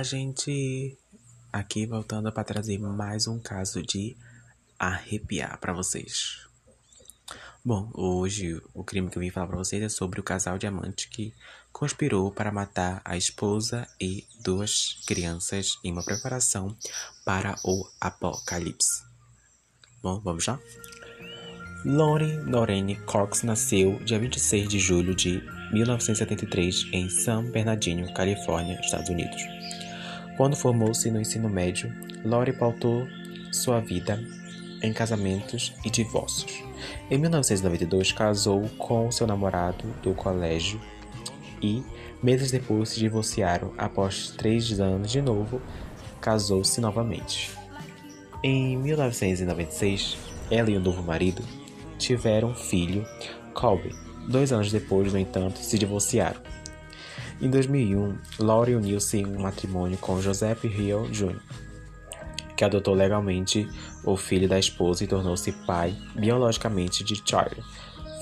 Olá, gente! Aqui voltando para trazer mais um caso de arrepiar para vocês. Bom, hoje o crime que eu vim falar para vocês é sobre o casal diamante que conspirou para matar a esposa e duas crianças em uma preparação para o apocalipse. Bom, vamos lá? Lauren Lorraine Cox nasceu dia 26 de julho de 1973 em San Bernardino, Califórnia, Estados Unidos. Quando formou-se no ensino médio, Lori pautou sua vida em casamentos e divórcios. Em 1992, casou com seu namorado do colégio e, meses depois, se divorciaram. Após três anos de novo, casou-se novamente. Em 1996, ela e o novo marido tiveram um filho, Colby. Dois anos depois, no entanto, se divorciaram. Em 2001, Laurie uniu-se em um matrimônio com Joseph Hill Jr., que adotou legalmente o filho da esposa e tornou-se pai biologicamente de Charlie,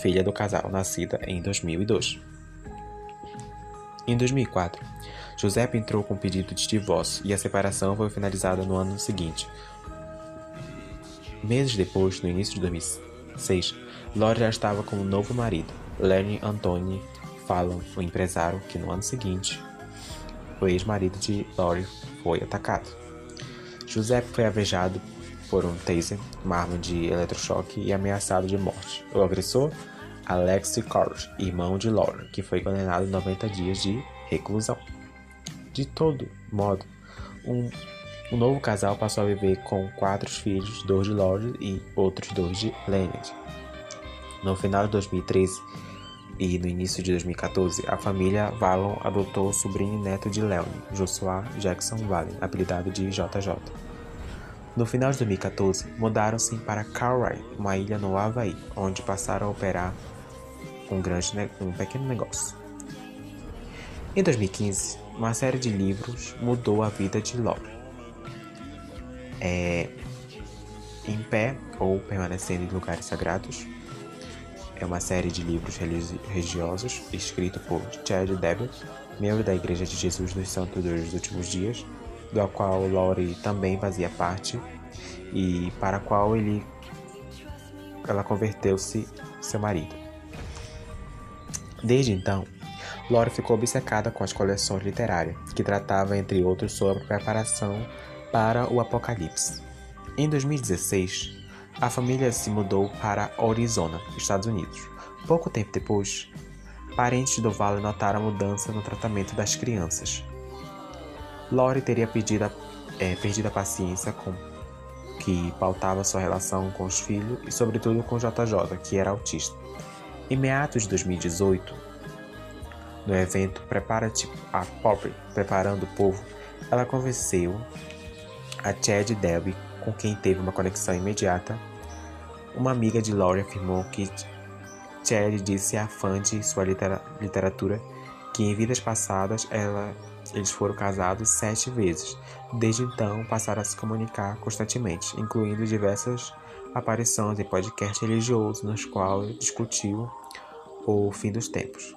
filha do casal nascida em 2002. Em 2004, Joseph entrou com pedido de divórcio e a separação foi finalizada no ano seguinte. Meses depois, no início de 2006, 6. Lori já estava com um novo marido, Lenny Anthony Fallon, o empresário que no ano seguinte, o ex-marido de Lori foi atacado. José foi avejado por um taser, uma arma de eletrochoque e ameaçado de morte. O agressor, Alex Courage, irmão de Lori, que foi condenado a 90 dias de reclusão. De todo modo, um o novo casal passou a viver com quatro filhos, dois de Lord e outros dois de Leonard. No final de 2013 e no início de 2014, a família Vallon adotou o sobrinho neto de Leone, Joshua Jackson Valley, apelidado de JJ. No final de 2014, mudaram-se para Kauai, uma ilha no Havaí, onde passaram a operar um, grande, um pequeno negócio. Em 2015, uma série de livros mudou a vida de Lori é, em pé ou permanecendo em lugares sagrados. É uma série de livros religiosos escrito por Chad Debbie, membro da Igreja de Jesus dos Santos dos Últimos Dias, do qual Lori também fazia parte e para a qual ele ela converteu-se seu marido. Desde então, Lori ficou obcecada com as coleções literárias, que tratava, entre outros, sobre a preparação para o Apocalipse. Em 2016, a família se mudou para Arizona, Estados Unidos. Pouco tempo depois, parentes do Vale notaram a mudança no tratamento das crianças. Lori teria perdido a, é, perdido a paciência com que pautava sua relação com os filhos e, sobretudo, com JJ, que era autista. Em meados de 2018, no evento Prepara-te a Pobre, Preparando o Povo, ela convenceu a Chad Delby, com quem teve uma conexão imediata. Uma amiga de Laurie afirmou que Chad disse a fã de sua literatura que em vidas passadas ela, eles foram casados sete vezes. Desde então, passaram a se comunicar constantemente, incluindo diversas aparições em podcasts religiosos nos quais discutiu o fim dos tempos.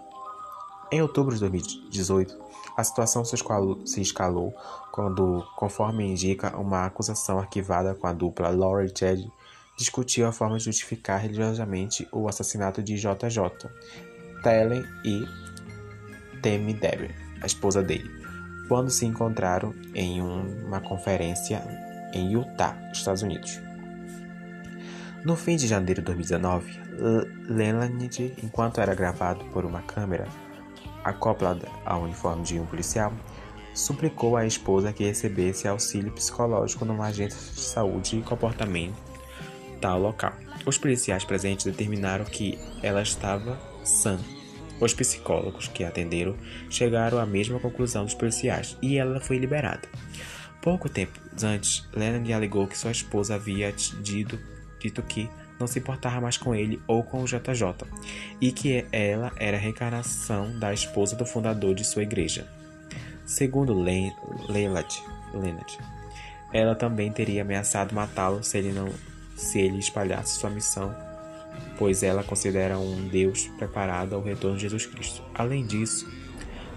Em outubro de 2018, a situação se escalou, se escalou quando, conforme indica uma acusação arquivada com a dupla Laura e Chad, discutiu a forma de justificar religiosamente o assassinato de JJ, Tellen e Tammy Debbie, a esposa dele, quando se encontraram em uma conferência em Utah, Estados Unidos. No fim de janeiro de 2019, Leland, enquanto era gravado por uma câmera, acoplada ao uniforme de um policial, suplicou à esposa que recebesse auxílio psicológico numa agência de saúde e comportamental local. Os policiais presentes determinaram que ela estava sã. Os psicólogos que atenderam chegaram à mesma conclusão dos policiais e ela foi liberada. Pouco tempo antes, Leonard alegou que sua esposa havia dito, dito que não se importava mais com ele ou com o JJ, e que ela era a reencarnação da esposa do fundador de sua igreja. Segundo Leonard, ela também teria ameaçado matá-lo se ele não se ele espalhasse sua missão, pois ela considera um Deus preparado ao retorno de Jesus Cristo. Além disso,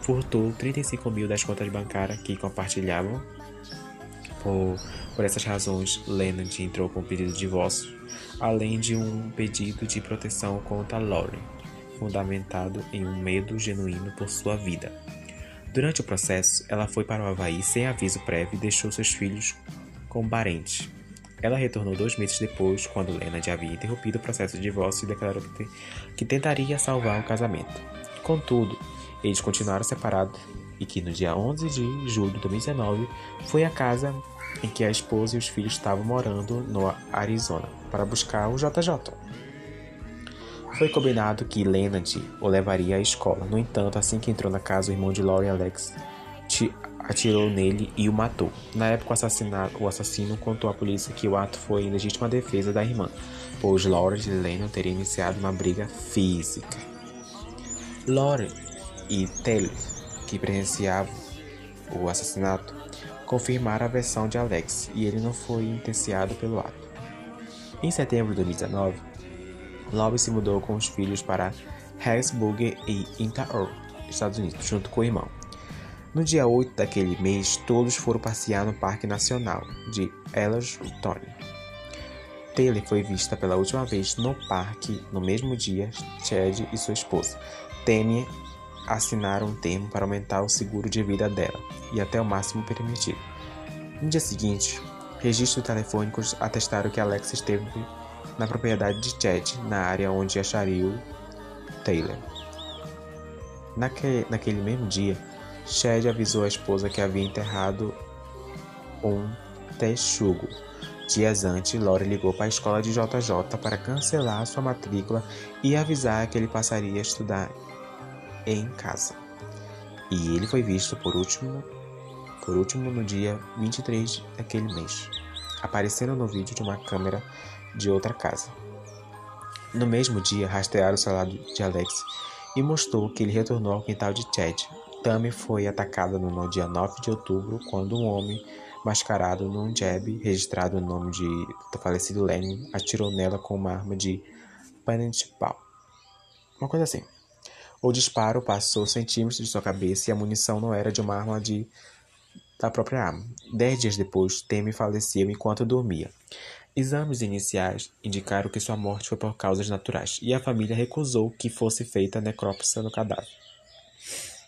furtou 35 mil das contas bancárias que compartilhavam. Por, por essas razões, Leonard entrou com um pedido de divórcio, além de um pedido de proteção contra Lauren, fundamentado em um medo genuíno por sua vida. Durante o processo, ela foi para o Havaí sem aviso prévio e deixou seus filhos com parentes. Ela retornou dois meses depois, quando Leonard havia interrompido o processo de divórcio e declarou que, que tentaria salvar o casamento. Contudo, eles continuaram separados e que no dia 11 de julho de 2019 foi a casa em que a esposa e os filhos estavam morando no Arizona para buscar o JJ. Foi combinado que Leonard o levaria à escola. No entanto, assim que entrou na casa, o irmão de Lauren Alex atirou nele e o matou. Na época, o, o assassino contou à polícia que o ato foi em legítima defesa da irmã, pois Lauren e Lennon teriam iniciado uma briga física. Lauren e Taylor, que presenciavam o assassinato, confirmaram a versão de Alex e ele não foi intensiado pelo ato. Em setembro de 2019, Lobby se mudou com os filhos para Harrisburg e Intaor, Estados Unidos, junto com o irmão. No dia 8 daquele mês, todos foram passear no Parque Nacional de Yellowstone. Taylor foi vista pela última vez no parque no mesmo dia. Chad e sua esposa, Tammy, assinaram um termo para aumentar o seguro de vida dela e até o máximo permitido. No dia seguinte, registros telefônicos atestaram que Alex esteve na propriedade de Chad, na área onde acharia Taylor. Naque, naquele mesmo dia, Chad avisou a esposa que havia enterrado um texugo. Dias antes, Lori ligou para a escola de JJ para cancelar sua matrícula e avisar que ele passaria a estudar em casa. E ele foi visto por último, por último no dia 23 daquele mês, aparecendo no vídeo de uma câmera de outra casa. No mesmo dia, rastrearam o celular de Alex e mostrou que ele retornou ao quintal de Chad. Tammy foi atacada no dia 9 de outubro quando um homem mascarado num jab registrado no nome de, do falecido Lenin atirou nela com uma arma de paintball. Uma coisa assim. O disparo passou centímetros de sua cabeça e a munição não era de uma arma de, da própria arma. Dez dias depois, Temi faleceu enquanto dormia. Exames iniciais indicaram que sua morte foi por causas naturais e a família recusou que fosse feita necrópsia no cadáver.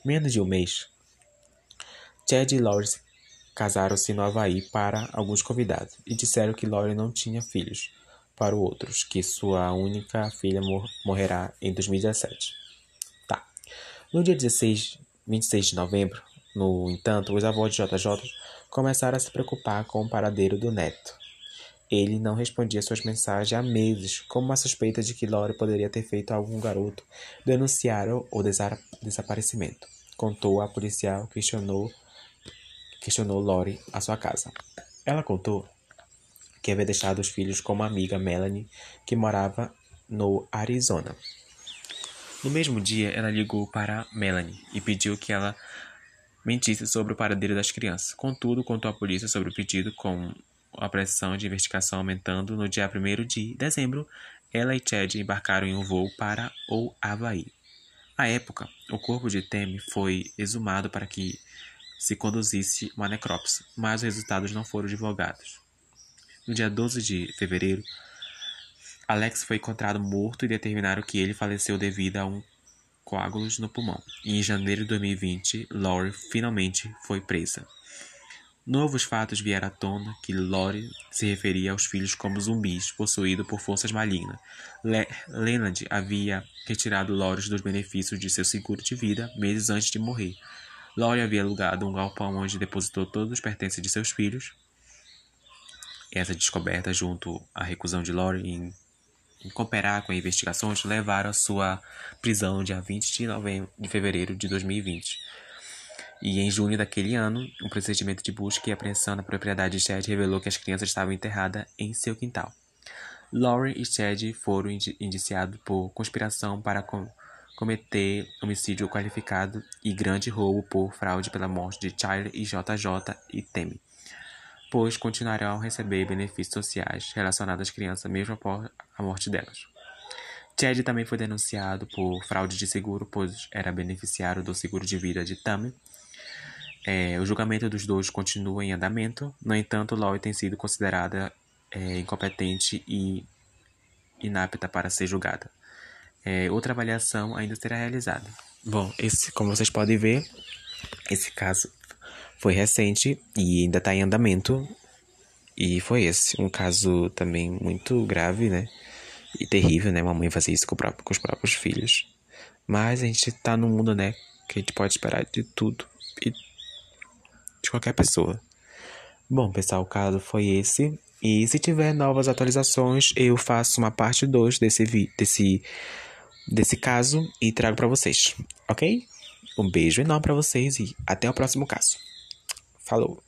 Menos de um mês, Chad e Laurie casaram-se no Havaí para alguns convidados e disseram que Laurie não tinha filhos para outros, que sua única filha mor morrerá em 2017. Tá. No dia 16, 26 de novembro, no entanto, os avós de JJ começaram a se preocupar com o paradeiro do neto. Ele não respondia suas mensagens há meses, como uma suspeita de que Lore poderia ter feito algum garoto denunciar o desaparecimento. Contou a policial questionou questionou Lore à sua casa. Ela contou que havia deixado os filhos com uma amiga Melanie que morava no Arizona. No mesmo dia, ela ligou para Melanie e pediu que ela mentisse sobre o paradeiro das crianças. Contudo, contou à polícia sobre o pedido com a pressão de investigação aumentando, no dia 1 de dezembro, ela e Chad embarcaram em um voo para o Havaí. À época, o corpo de Temi foi exumado para que se conduzisse uma necrópsia, mas os resultados não foram divulgados. No dia 12 de fevereiro, Alex foi encontrado morto e determinaram que ele faleceu devido a um coágulos no pulmão. E em janeiro de 2020, Laurie finalmente foi presa. Novos fatos vieram à tona que Lore se referia aos filhos como zumbis possuídos por forças malignas. Le Leonard havia retirado Lore dos benefícios de seu seguro de vida meses antes de morrer. Lore havia alugado um galpão onde depositou todos os pertences de seus filhos. Essa descoberta, junto à recusão de Lore em, cooperar com investigações, levaram à sua prisão dia 20 de, de fevereiro de 2020. E em junho daquele ano, um procedimento de busca e apreensão na propriedade de Chad revelou que as crianças estavam enterradas em seu quintal. Laurie e Chad foram indiciados por conspiração para com cometer homicídio qualificado e grande roubo por fraude pela morte de Charlie e JJ e Temi, pois continuarão a receber benefícios sociais relacionados às crianças mesmo após a morte delas. Chad também foi denunciado por fraude de seguro, pois era beneficiário do seguro de vida de Tammy. É, o julgamento dos dois continua em andamento, no entanto, Lloyd tem sido considerada é, incompetente e inapta para ser julgada. É, outra avaliação ainda será realizada. Bom, esse, como vocês podem ver, esse caso foi recente e ainda está em andamento. E foi esse, um caso também muito grave, né? E terrível, né? Uma mãe fazer isso com, próprio, com os próprios filhos. Mas a gente tá num mundo, né? Que a gente pode esperar de tudo e de qualquer pessoa. Bom, pessoal, o caso foi esse. E se tiver novas atualizações, eu faço uma parte 2 desse, desse, desse caso e trago para vocês, ok? Um beijo enorme para vocês e até o próximo caso. Falou!